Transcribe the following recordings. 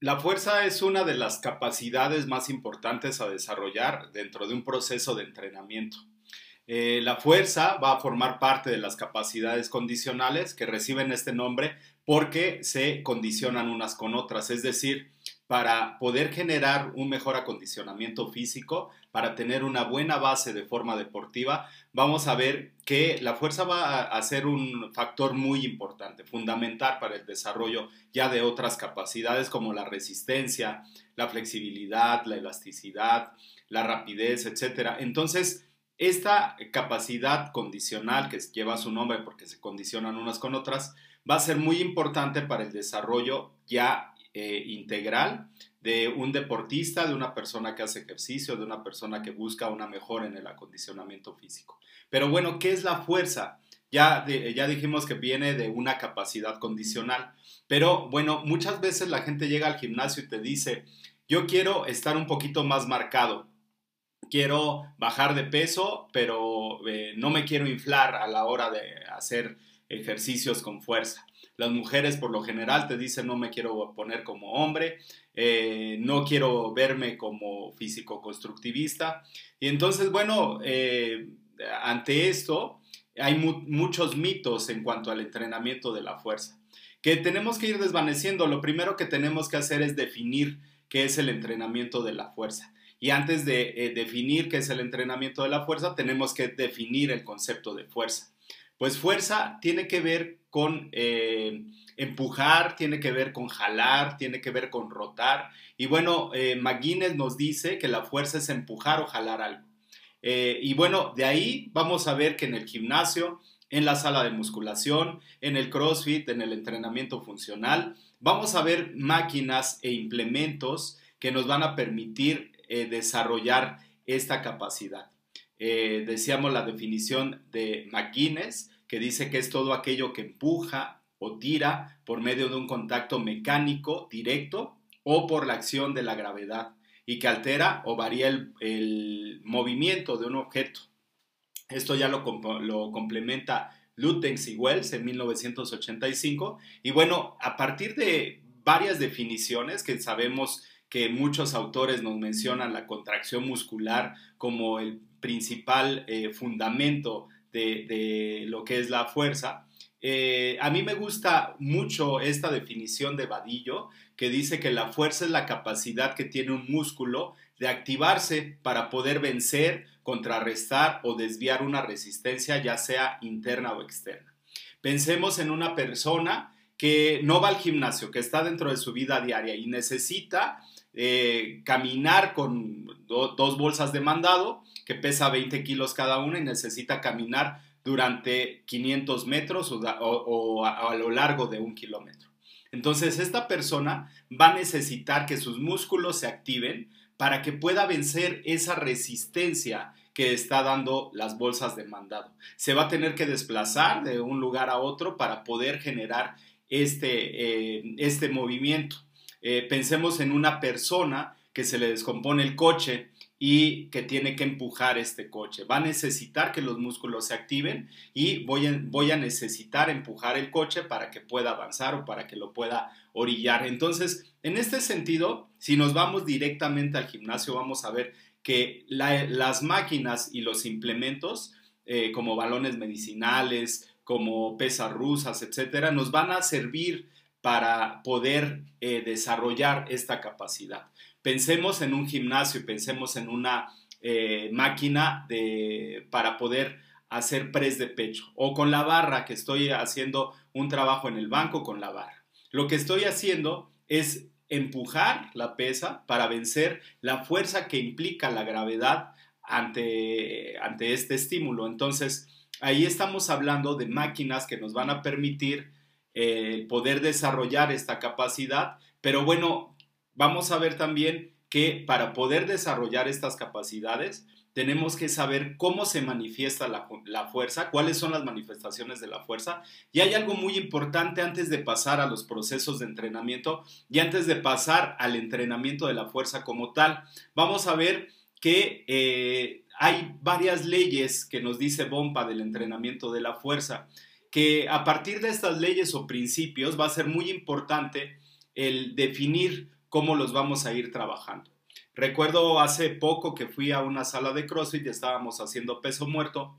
La fuerza es una de las capacidades más importantes a desarrollar dentro de un proceso de entrenamiento. Eh, la fuerza va a formar parte de las capacidades condicionales que reciben este nombre porque se condicionan unas con otras, es decir, para poder generar un mejor acondicionamiento físico, para tener una buena base de forma deportiva, vamos a ver que la fuerza va a ser un factor muy importante, fundamental para el desarrollo ya de otras capacidades como la resistencia, la flexibilidad, la elasticidad, la rapidez, etc. Entonces, esta capacidad condicional que lleva su nombre porque se condicionan unas con otras, va a ser muy importante para el desarrollo ya eh, integral de un deportista, de una persona que hace ejercicio, de una persona que busca una mejora en el acondicionamiento físico. Pero bueno, ¿qué es la fuerza? Ya, ya dijimos que viene de una capacidad condicional, pero bueno, muchas veces la gente llega al gimnasio y te dice, yo quiero estar un poquito más marcado, quiero bajar de peso, pero eh, no me quiero inflar a la hora de hacer ejercicios con fuerza. Las mujeres por lo general te dicen no me quiero poner como hombre, eh, no quiero verme como físico constructivista. Y entonces, bueno, eh, ante esto hay muchos mitos en cuanto al entrenamiento de la fuerza, que tenemos que ir desvaneciendo. Lo primero que tenemos que hacer es definir qué es el entrenamiento de la fuerza. Y antes de eh, definir qué es el entrenamiento de la fuerza, tenemos que definir el concepto de fuerza. Pues fuerza tiene que ver con eh, empujar, tiene que ver con jalar, tiene que ver con rotar. Y bueno, eh, McGuinness nos dice que la fuerza es empujar o jalar algo. Eh, y bueno, de ahí vamos a ver que en el gimnasio, en la sala de musculación, en el CrossFit, en el entrenamiento funcional, vamos a ver máquinas e implementos que nos van a permitir desarrollar esta capacidad. Eh, decíamos la definición de McGuinness, que dice que es todo aquello que empuja o tira por medio de un contacto mecánico directo o por la acción de la gravedad y que altera o varía el, movimiento de un objeto. Esto ya lo, lo complementa Lutex y Wells en 1985. Y bueno, a partir de varias definiciones que sabemos que muchos autores nos mencionan la contracción muscular como el principal eh, fundamento de, lo que es la fuerza. Eh, a mí me gusta mucho esta definición de Vadillo, que dice que la fuerza es la capacidad que tiene un músculo de activarse para poder vencer, contrarrestar o desviar una resistencia, ya sea interna o externa. Pensemos en una persona que no va al gimnasio, que está dentro de su vida diaria y necesita eh, caminar con dos bolsas de mandado que pesa 20 kilos cada una y necesita caminar durante 500 metros o, a, lo largo de un kilómetro. Entonces, esta persona va a necesitar que sus músculos se activen para que pueda vencer esa resistencia que está dando las bolsas de mandado. Se va a tener que desplazar de un lugar a otro para poder generar este, eh, este movimiento. Eh, pensemos en una persona que se le descompone el coche y que tiene que empujar este coche. Va a necesitar que los músculos se activen y voy a, voy a necesitar empujar el coche para que pueda avanzar o para que lo pueda orillar. Entonces, en este sentido, si nos vamos directamente al gimnasio, vamos a ver que las máquinas y los implementos, eh, como balones medicinales, como pesas rusas, etcétera, nos van a servir para poder eh, desarrollar esta capacidad. Pensemos en un gimnasio, pensemos en una eh, máquina de, para poder hacer press de pecho o con la barra que estoy haciendo un trabajo en el banco con la barra. Lo que estoy haciendo es empujar la pesa para vencer la fuerza que implica la gravedad ante, ante este estímulo. Entonces, ahí estamos hablando de máquinas que nos van a permitir eh, poder desarrollar esta capacidad, pero bueno, vamos a ver también que para poder desarrollar estas capacidades tenemos que saber cómo se manifiesta la, fuerza, cuáles son las manifestaciones de la fuerza. Y hay algo muy importante antes de pasar a los procesos de entrenamiento y antes de pasar al entrenamiento de la fuerza como tal. Vamos a ver que eh, hay varias leyes que nos dice Bompa del entrenamiento de la fuerza, que a partir de estas leyes o principios va a ser muy importante el definir cómo los vamos a ir trabajando. Recuerdo hace poco que fui a una sala de CrossFit y estábamos haciendo peso muerto.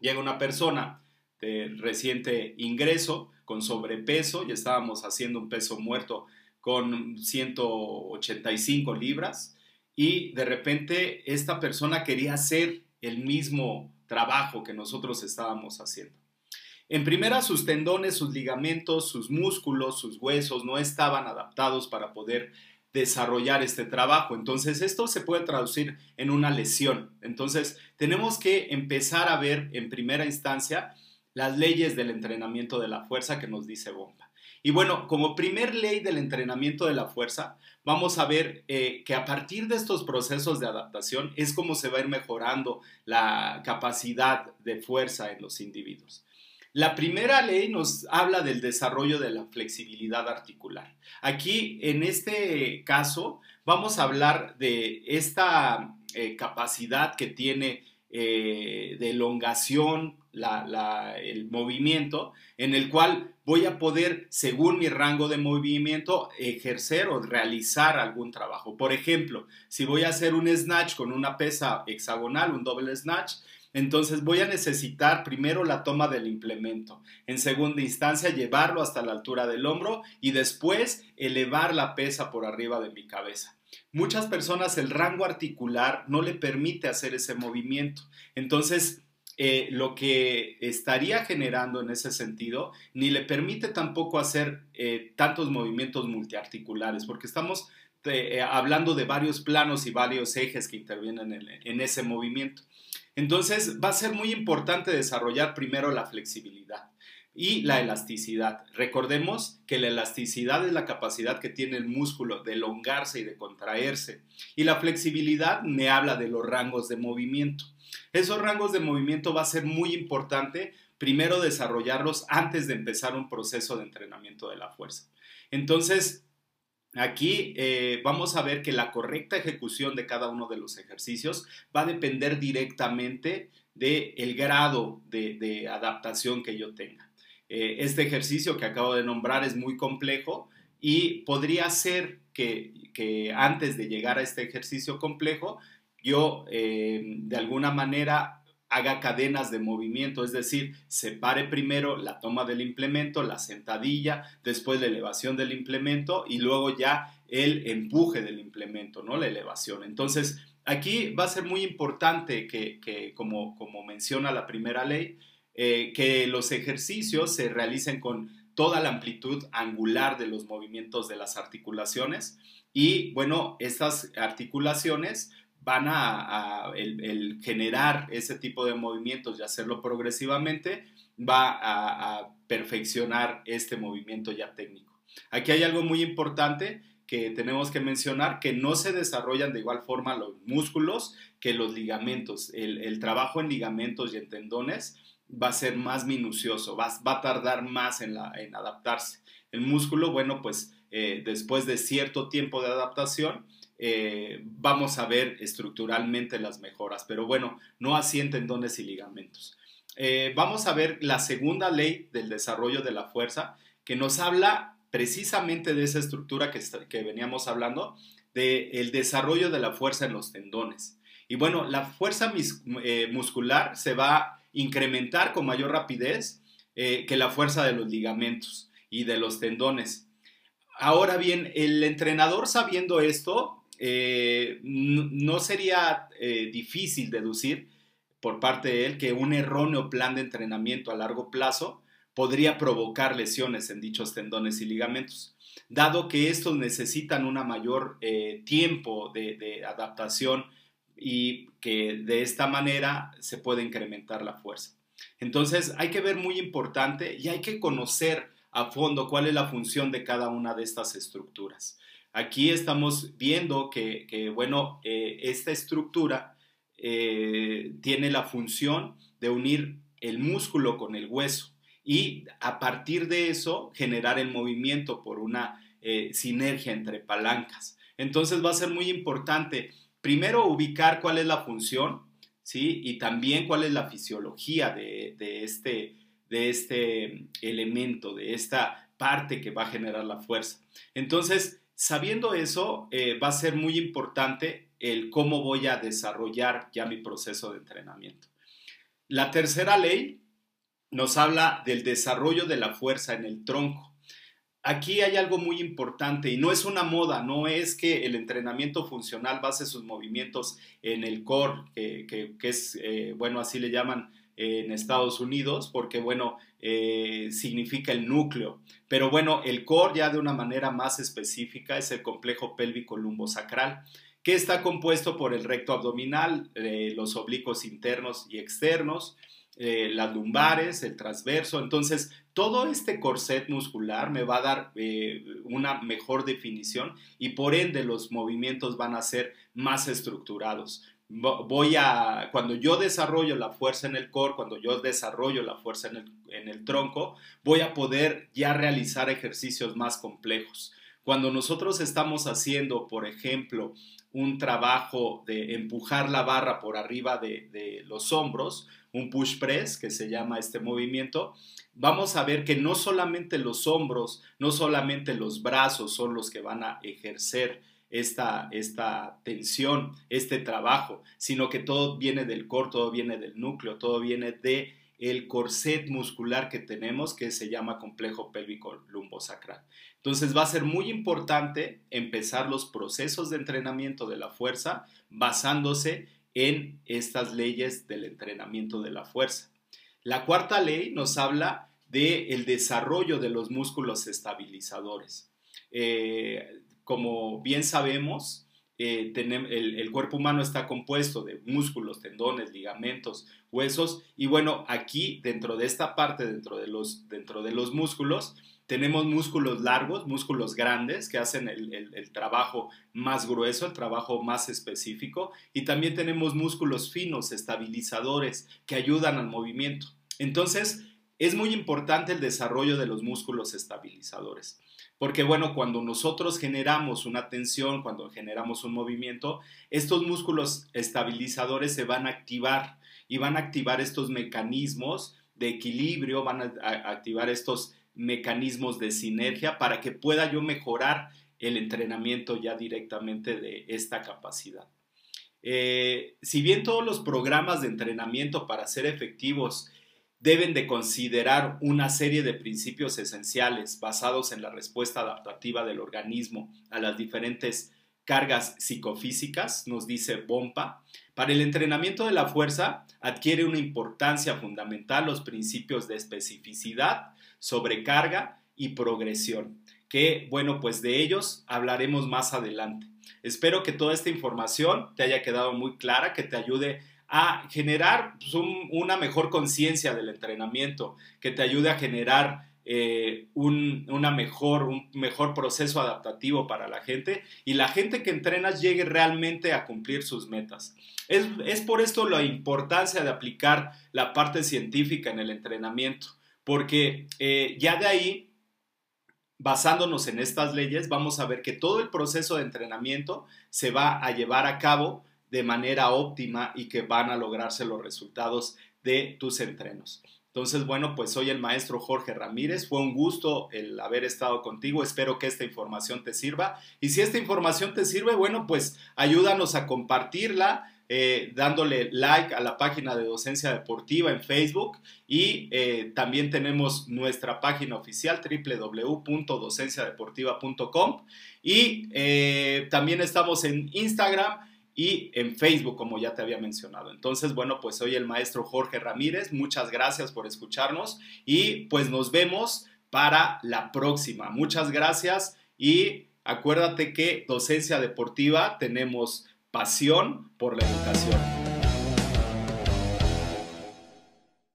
Llega una persona de reciente ingreso con sobrepeso y estábamos haciendo un peso muerto con 185 libras y de repente esta persona quería hacer el mismo trabajo que nosotros estábamos haciendo. En primera, sus tendones, sus ligamentos, sus músculos, sus huesos no estaban adaptados para poder desarrollar este trabajo. Entonces, esto se puede traducir en una lesión. Entonces, tenemos que empezar a ver en primera instancia las leyes del entrenamiento de la fuerza que nos dice Bomba. Y bueno, como primer ley del entrenamiento de la fuerza, vamos a ver eh, que a partir de estos procesos de adaptación es como se va a ir mejorando la capacidad de fuerza en los individuos. La primera ley nos habla del desarrollo de la flexibilidad articular. Aquí, en este caso, vamos a hablar de esta eh, capacidad que tiene eh, de elongación el movimiento, en el cual voy a poder, según mi rango de movimiento, ejercer o realizar algún trabajo. Por ejemplo, si voy a hacer un snatch con una pesa hexagonal, un doble snatch, entonces voy a necesitar primero la toma del implemento, en segunda instancia llevarlo hasta la altura del hombro y después elevar la pesa por arriba de mi cabeza. Muchas personas el rango articular no le permite hacer ese movimiento. Entonces, eh, lo que estaría generando en ese sentido ni le permite tampoco hacer eh, tantos movimientos multiarticulares, porque estamos eh, hablando de varios planos y varios ejes que intervienen en ese movimiento. Entonces va a ser muy importante desarrollar primero la flexibilidad y la elasticidad. Recordemos que la elasticidad es la capacidad que tiene el músculo de elongarse y de contraerse. Y la flexibilidad me habla de los rangos de movimiento. Esos rangos de movimiento va a ser muy importante primero desarrollarlos antes de empezar un proceso de entrenamiento de la fuerza. Entonces, Aquí eh, vamos a ver que la correcta ejecución de cada uno de los ejercicios va a depender directamente del grado de, adaptación que yo tenga. Eh, este ejercicio que acabo de nombrar es muy complejo y podría ser que, antes de llegar a este ejercicio complejo, yo eh, de alguna manera haga cadenas de movimiento, es decir, separe primero la toma del implemento, la sentadilla, después la elevación del implemento y luego ya el empuje del implemento, ¿no? La elevación. Entonces, aquí va a ser muy importante que, como, menciona la primera ley, eh, que los ejercicios se realicen con toda la amplitud angular de los movimientos de las articulaciones y, bueno, estas articulaciones van a, el, generar ese tipo de movimientos y hacerlo progresivamente, va a, perfeccionar este movimiento ya técnico. Aquí hay algo muy importante que tenemos que mencionar, que no se desarrollan de igual forma los músculos que los ligamentos. El, trabajo en ligamentos y en tendones va a ser más minucioso, va, va a tardar más en, adaptarse. El músculo, bueno, pues eh, después de cierto tiempo de adaptación, eh, vamos a ver estructuralmente las mejoras, pero bueno, no así en tendones y ligamentos. Eh, vamos a ver la segunda ley del desarrollo de la fuerza, que nos habla precisamente de esa estructura que, que veníamos hablando, del desarrollo de la fuerza en los tendones. Y bueno, la fuerza eh, muscular se va a incrementar con mayor rapidez que la fuerza de los ligamentos y de los tendones. Ahora bien, el entrenador sabiendo esto eh, no sería eh, difícil deducir por parte de él que un erróneo plan de entrenamiento a largo plazo podría provocar lesiones en dichos tendones y ligamentos, dado que estos necesitan un mayor eh, tiempo de, adaptación y que de esta manera se puede incrementar la fuerza. Entonces hay que ver muy importante y hay que conocer a fondo cuál es la función de cada una de estas estructuras. Aquí estamos viendo que, bueno, eh, esta estructura eh, tiene la función de unir el músculo con el hueso y a partir de eso generar el movimiento por una eh, sinergia entre palancas. Entonces va a ser muy importante primero ubicar cuál es la función, ¿sí? Y también cuál es la fisiología de, este, de este elemento, de esta parte que va a generar la fuerza. Entonces, sabiendo eso, eh, va a ser muy importante el cómo voy a desarrollar ya mi proceso de entrenamiento. La tercera ley nos habla del desarrollo de la fuerza en el tronco. Aquí hay algo muy importante y no es una moda, no es que el entrenamiento funcional base sus movimientos en el core, que, es, eh, bueno, así le llaman en Estados Unidos, porque, bueno, eh, significa el núcleo. Pero bueno, el core ya de una manera más específica es el complejo pélvico lumbosacral, que está compuesto por el recto abdominal, eh, los oblicuos internos y externos, eh, las lumbares, el transverso. Entonces, todo este corset muscular me va a dar una mejor definición y por ende los movimientos van a ser más estructurados. Voy a, cuando yo desarrollo la fuerza en el core, cuando yo desarrollo la fuerza en el, en el tronco, voy a poder ya realizar ejercicios más complejos. Cuando nosotros estamos haciendo, por ejemplo, un trabajo de empujar la barra por arriba de, los hombros, un push press que se llama este movimiento, vamos a ver que no solamente los hombros, no solamente los brazos son los que van a ejercer esta, esta tensión, este trabajo, sino que todo viene del core, todo viene del núcleo, todo viene de el corset muscular que tenemos que se llama complejo pélvico lumbosacral. Entonces va a ser muy importante empezar los procesos de entrenamiento de la fuerza basándose en estas leyes del entrenamiento de la fuerza. La cuarta ley nos habla del el desarrollo de los músculos estabilizadores. Eh, como bien sabemos, eh, el, cuerpo humano está compuesto de músculos, tendones, ligamentos, huesos y bueno, aquí dentro de esta parte, dentro de los, dentro de los músculos, tenemos músculos largos, músculos grandes que hacen el, el, trabajo más grueso, el trabajo más específico y también tenemos músculos finos, estabilizadores, que ayudan al movimiento. Entonces, es muy importante el desarrollo de los músculos estabilizadores. Porque bueno, cuando nosotros generamos una tensión, cuando generamos un movimiento, estos músculos estabilizadores se van a activar y van a activar estos mecanismos de equilibrio, van a, activar estos mecanismos de sinergia para que pueda yo mejorar el entrenamiento ya directamente de esta capacidad. Eh, si bien todos los programas de entrenamiento para ser efectivos deben de considerar una serie de principios esenciales basados en la respuesta adaptativa del organismo a las diferentes cargas psicofísicas, nos dice Bompa. Para el entrenamiento de la fuerza adquiere una importancia fundamental los principios de especificidad, sobrecarga y progresión, que bueno, pues de ellos hablaremos más adelante. Espero que toda esta información te haya quedado muy clara, que te ayude a generar pues, una mejor conciencia del entrenamiento, que te ayude a generar eh, un, una mejor, un mejor proceso adaptativo para la gente y la gente que entrenas llegue realmente a cumplir sus metas. Es, por esto la importancia de aplicar la parte científica en el entrenamiento, porque eh, ya de ahí, basándonos en estas leyes, vamos a ver que todo el proceso de entrenamiento se va a llevar a cabo de manera óptima y que van a lograrse los resultados de tus entrenos. Entonces, bueno, pues soy el maestro Jorge Ramírez. Fue un gusto el haber estado contigo. Espero que esta información te sirva. Y si esta información te sirve, bueno, pues ayúdanos a compartirla. Eh, dándole like a la página de Docencia Deportiva en Facebook y eh, también tenemos nuestra página oficial www.docenciadeportiva.com y eh, también estamos en Instagram y en Facebook, como ya te había mencionado. Entonces, bueno, pues soy el maestro Jorge Ramírez. Muchas gracias por escucharnos y pues nos vemos para la próxima. Muchas gracias y acuérdate que docencia deportiva tenemos pasión por la educación.